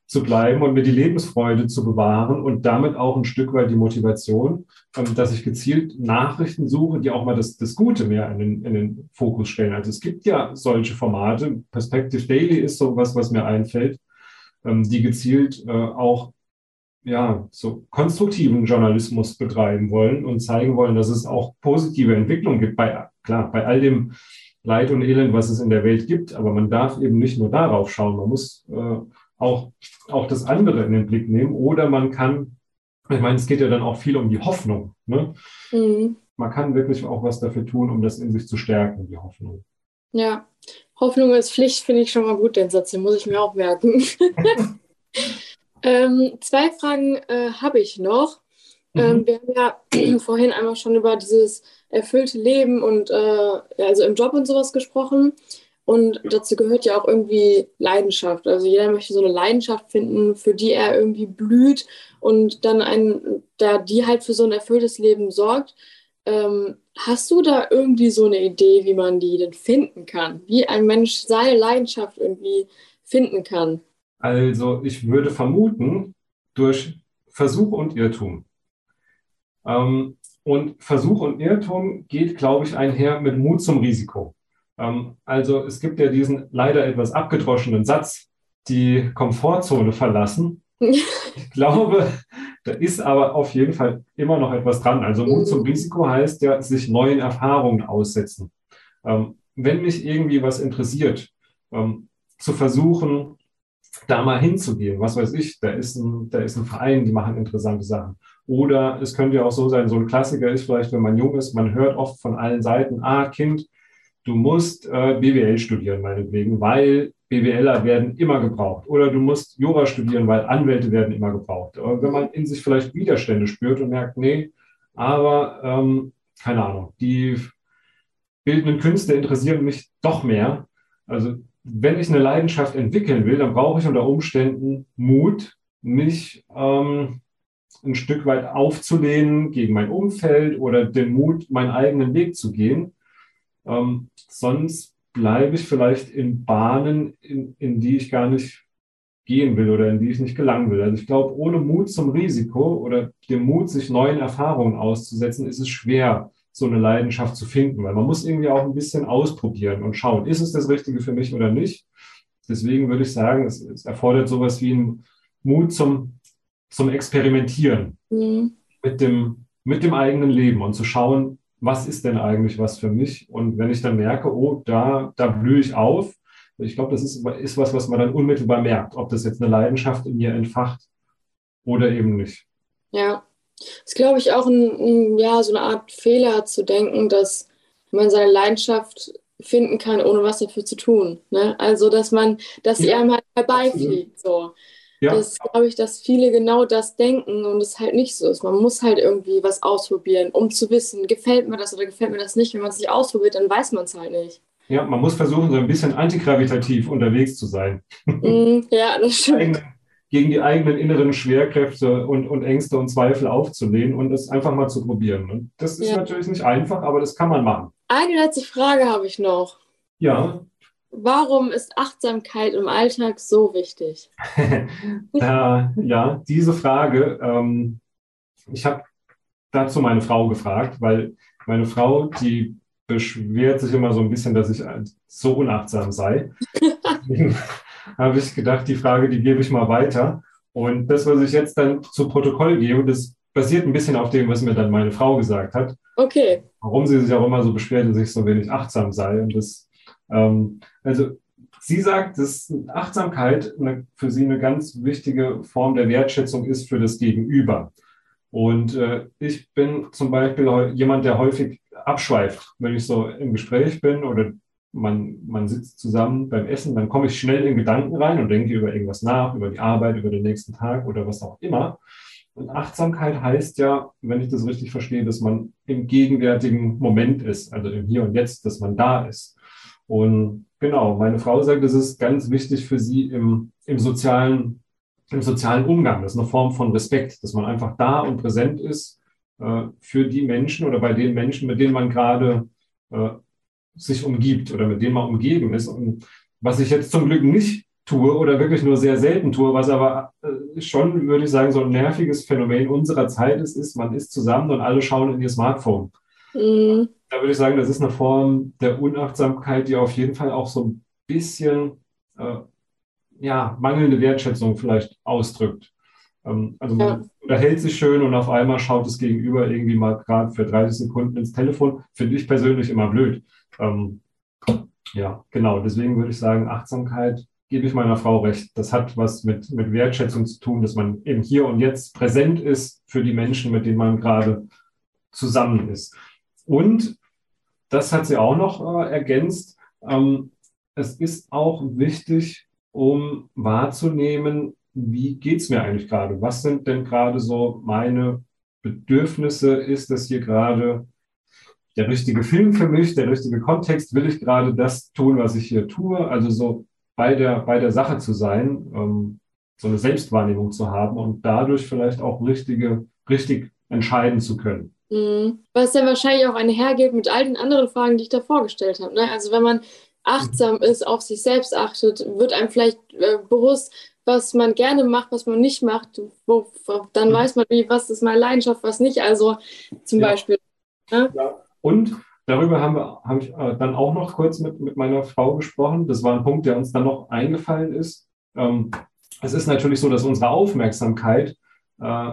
zu bleiben und mir die Lebensfreude zu bewahren und damit auch ein Stück weit die Motivation, ähm, dass ich gezielt Nachrichten suche, die auch mal das, das Gute mehr in den, in den Fokus stellen. Also es gibt ja solche Formate. Perspective Daily ist so was, was mir einfällt, ähm, die gezielt äh, auch ja, so konstruktiven Journalismus betreiben wollen und zeigen wollen, dass es auch positive Entwicklungen gibt. Bei, klar, bei all dem Leid und Elend, was es in der Welt gibt, aber man darf eben nicht nur darauf schauen, man muss äh, auch, auch das andere in den Blick nehmen oder man kann, ich meine, es geht ja dann auch viel um die Hoffnung. Ne? Mhm. Man kann wirklich auch was dafür tun, um das in sich zu stärken, die Hoffnung. Ja, Hoffnung ist Pflicht, finde ich schon mal gut, den Satz, den muss ich mir auch merken. Ähm, zwei Fragen äh, habe ich noch. Ähm, mhm. wir haben ja vorhin einmal schon über dieses erfüllte Leben und äh, also im Job und sowas gesprochen. Und dazu gehört ja auch irgendwie Leidenschaft. Also jeder möchte so eine Leidenschaft finden, für die er irgendwie blüht und dann ein, da die halt für so ein erfülltes Leben sorgt. Ähm, hast du da irgendwie so eine Idee, wie man die denn finden kann? Wie ein Mensch seine Leidenschaft irgendwie finden kann? Also ich würde vermuten, durch Versuch und Irrtum. Ähm, und Versuch und Irrtum geht, glaube ich, einher mit Mut zum Risiko. Ähm, also es gibt ja diesen leider etwas abgedroschenen Satz, die Komfortzone verlassen. Ich glaube, da ist aber auf jeden Fall immer noch etwas dran. Also Mut zum Risiko heißt ja, sich neuen Erfahrungen aussetzen. Ähm, wenn mich irgendwie was interessiert, ähm, zu versuchen, da mal hinzugehen. Was weiß ich, da ist ein, da ist ein Verein, die machen interessante Sachen. Oder es könnte ja auch so sein, so ein Klassiker ist vielleicht, wenn man jung ist, man hört oft von allen Seiten, ah, Kind, du musst äh, BWL studieren, meinetwegen, weil BWLer werden immer gebraucht. Oder du musst Jura studieren, weil Anwälte werden immer gebraucht. Aber wenn man in sich vielleicht Widerstände spürt und merkt, nee, aber ähm, keine Ahnung, die bildenden Künste interessieren mich doch mehr. Also wenn ich eine Leidenschaft entwickeln will, dann brauche ich unter Umständen Mut, mich ähm, ein Stück weit aufzulehnen gegen mein Umfeld oder den Mut, meinen eigenen Weg zu gehen. Ähm, sonst bleibe ich vielleicht in Bahnen, in, in die ich gar nicht gehen will oder in die ich nicht gelangen will. Also ich glaube, ohne Mut zum Risiko oder dem Mut, sich neuen Erfahrungen auszusetzen, ist es schwer, so eine Leidenschaft zu finden, weil man muss irgendwie auch ein bisschen ausprobieren und schauen, ist es das Richtige für mich oder nicht. Deswegen würde ich sagen, es, es erfordert sowas wie einen Mut zum, zum Experimentieren mhm. mit, dem, mit dem eigenen Leben und zu schauen, was ist denn eigentlich was für mich? Und wenn ich dann merke, oh, da, da blühe ich auf, ich glaube, das ist, ist was, was man dann unmittelbar merkt, ob das jetzt eine Leidenschaft in mir entfacht oder eben nicht. Ja, das ist, glaube ich, auch ein, ein, ja, so eine Art Fehler zu denken, dass man seine Leidenschaft finden kann, ohne was dafür zu tun. Ne? Also, dass man, dass sie einem halt herbeifliegt. So. Ja. Das glaube ich, dass viele genau das denken und es halt nicht so ist. Man muss halt irgendwie was ausprobieren, um zu wissen, gefällt mir das oder gefällt mir das nicht. Wenn man es nicht ausprobiert, dann weiß man es halt nicht. Ja, man muss versuchen, so ein bisschen antigravitativ unterwegs zu sein. Mm, ja, das stimmt gegen die eigenen inneren Schwerkräfte und, und Ängste und Zweifel aufzulehnen und es einfach mal zu probieren. Und das ist ja. natürlich nicht einfach, aber das kann man machen. Eine letzte Frage habe ich noch. Ja. Warum ist Achtsamkeit im Alltag so wichtig? äh, ja, diese Frage, ähm, ich habe dazu meine Frau gefragt, weil meine Frau, die beschwert sich immer so ein bisschen, dass ich so unachtsam sei. habe ich gedacht, die Frage, die gebe ich mal weiter. Und das, was ich jetzt dann zu Protokoll gebe, das basiert ein bisschen auf dem, was mir dann meine Frau gesagt hat. Okay. Warum sie sich auch immer so beschwert und sich so wenig achtsam sei. Und das, ähm, also sie sagt, dass Achtsamkeit eine, für sie eine ganz wichtige Form der Wertschätzung ist für das Gegenüber. Und äh, ich bin zum Beispiel jemand, der häufig abschweift, wenn ich so im Gespräch bin oder man, man sitzt zusammen beim Essen, dann komme ich schnell in Gedanken rein und denke über irgendwas nach, über die Arbeit, über den nächsten Tag oder was auch immer. Und Achtsamkeit heißt ja, wenn ich das richtig verstehe, dass man im gegenwärtigen Moment ist, also im Hier und Jetzt, dass man da ist. Und genau, meine Frau sagt, es ist ganz wichtig für sie im, im sozialen, im sozialen Umgang. Das ist eine Form von Respekt, dass man einfach da und präsent ist äh, für die Menschen oder bei den Menschen, mit denen man gerade äh, sich umgibt oder mit denen man umgeben ist. Und was ich jetzt zum Glück nicht tue oder wirklich nur sehr selten tue, was aber äh, schon, würde ich sagen, so ein nerviges Phänomen unserer Zeit ist, ist, man ist zusammen und alle schauen in ihr Smartphone. Mhm. Da würde ich sagen, das ist eine Form der Unachtsamkeit, die auf jeden Fall auch so ein bisschen äh, ja, mangelnde Wertschätzung vielleicht ausdrückt. Ähm, also man ja. unterhält sich schön und auf einmal schaut das Gegenüber irgendwie mal gerade für 30 Sekunden ins Telefon. Finde ich persönlich immer blöd. Ähm, ja, genau. Deswegen würde ich sagen, Achtsamkeit gebe ich meiner Frau recht. Das hat was mit, mit Wertschätzung zu tun, dass man eben hier und jetzt präsent ist für die Menschen, mit denen man gerade zusammen ist. Und das hat sie auch noch äh, ergänzt. Ähm, es ist auch wichtig, um wahrzunehmen, wie geht es mir eigentlich gerade? Was sind denn gerade so meine Bedürfnisse? Ist das hier gerade der richtige Film für mich, der richtige Kontext? Will ich gerade das tun, was ich hier tue? Also so bei der, bei der Sache zu sein, ähm, so eine Selbstwahrnehmung zu haben und dadurch vielleicht auch richtige, richtig entscheiden zu können. Mhm. Was dann wahrscheinlich auch einhergeht mit all den anderen Fragen, die ich da vorgestellt habe. Ne? Also wenn man achtsam mhm. ist, auf sich selbst achtet, wird einem vielleicht äh, bewusst, was man gerne macht, was man nicht macht. Wo, dann mhm. weiß man, wie, was ist meine Leidenschaft, was nicht. Also zum ja. Beispiel. Ne? Ja. Und Darüber haben wir, habe ich äh, dann auch noch kurz mit, mit meiner Frau gesprochen. Das war ein Punkt, der uns dann noch eingefallen ist. Ähm, es ist natürlich so, dass unsere Aufmerksamkeit äh,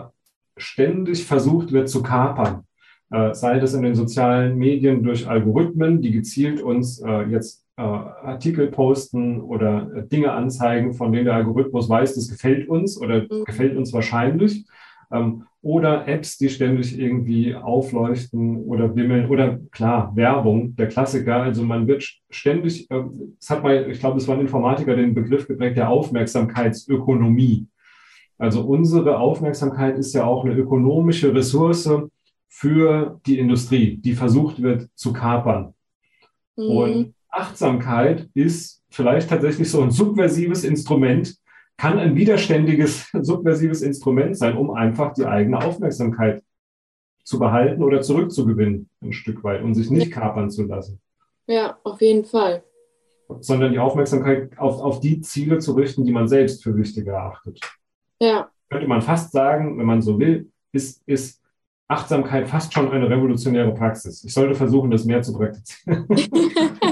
ständig versucht wird zu kapern. Äh, sei das in den sozialen Medien durch Algorithmen, die gezielt uns äh, jetzt äh, Artikel posten oder äh, Dinge anzeigen, von denen der Algorithmus weiß, das gefällt uns oder mhm. gefällt uns wahrscheinlich. Ähm, oder Apps, die ständig irgendwie aufleuchten oder wimmeln oder klar, Werbung, der Klassiker. Also man wird ständig, äh, es hat mal, ich glaube, es war ein Informatiker, den Begriff geprägt der Aufmerksamkeitsökonomie. Also unsere Aufmerksamkeit ist ja auch eine ökonomische Ressource für die Industrie, die versucht wird zu kapern. Mhm. Und Achtsamkeit ist vielleicht tatsächlich so ein subversives Instrument, kann ein widerständiges, subversives Instrument sein, um einfach die eigene Aufmerksamkeit zu behalten oder zurückzugewinnen, ein Stück weit, und sich nicht kapern zu lassen. Ja, auf jeden Fall. Sondern die Aufmerksamkeit auf, auf die Ziele zu richten, die man selbst für wichtig erachtet. Ja. Könnte man fast sagen, wenn man so will, ist, ist Achtsamkeit fast schon eine revolutionäre Praxis. Ich sollte versuchen, das mehr zu praktizieren.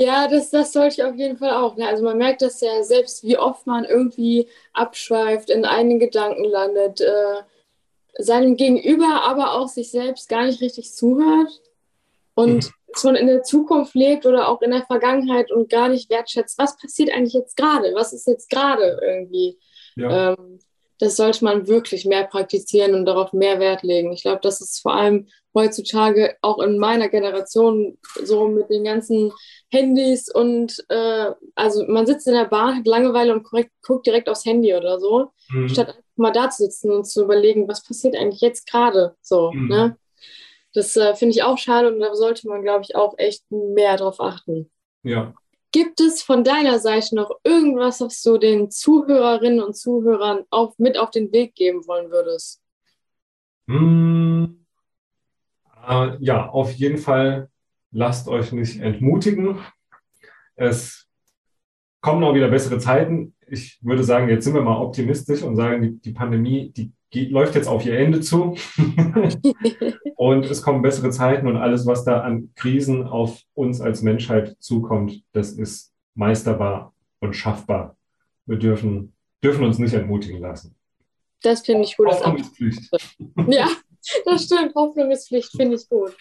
Ja, das, das sollte ich auf jeden Fall auch. Ne? Also man merkt das ja selbst, wie oft man irgendwie abschweift, in einen Gedanken landet, äh, seinem Gegenüber, aber auch sich selbst gar nicht richtig zuhört und mhm. schon in der Zukunft lebt oder auch in der Vergangenheit und gar nicht wertschätzt, was passiert eigentlich jetzt gerade, was ist jetzt gerade irgendwie. Ja. Ähm, das sollte man wirklich mehr praktizieren und darauf mehr Wert legen. Ich glaube, das ist vor allem heutzutage auch in meiner Generation so mit den ganzen Handys und äh, also man sitzt in der Bahn, hat Langeweile und korrekt, guckt direkt aufs Handy oder so, mhm. statt einfach mal da zu sitzen und zu überlegen, was passiert eigentlich jetzt gerade so. Mhm. Ne? Das äh, finde ich auch schade und da sollte man, glaube ich, auch echt mehr drauf achten. Ja. Gibt es von deiner Seite noch irgendwas, was du den Zuhörerinnen und Zuhörern auf, mit auf den Weg geben wollen würdest? Hm, äh, ja, auf jeden Fall lasst euch nicht entmutigen. Es kommen auch wieder bessere Zeiten. Ich würde sagen, jetzt sind wir mal optimistisch und sagen, die, die Pandemie, die geht, läuft jetzt auf ihr Ende zu. und es kommen bessere Zeiten und alles, was da an Krisen auf uns als Menschheit zukommt, das ist meisterbar und schaffbar. Wir dürfen, dürfen uns nicht entmutigen lassen. Das finde ich gut. Pflicht. Ja, das stimmt. Hoffnung ist Pflicht, finde ich gut.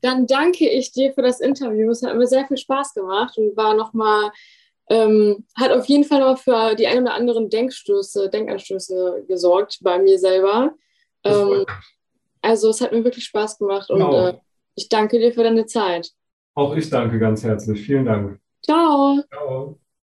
Dann danke ich dir für das Interview. Es hat mir sehr viel Spaß gemacht und war nochmal, ähm, hat auf jeden Fall noch für die ein oder anderen Denkstöße, Denkanstöße gesorgt bei mir selber. Ähm, also es hat mir wirklich Spaß gemacht und genau. äh, ich danke dir für deine Zeit. Auch ich danke ganz herzlich. Vielen Dank. Ciao. Ciao.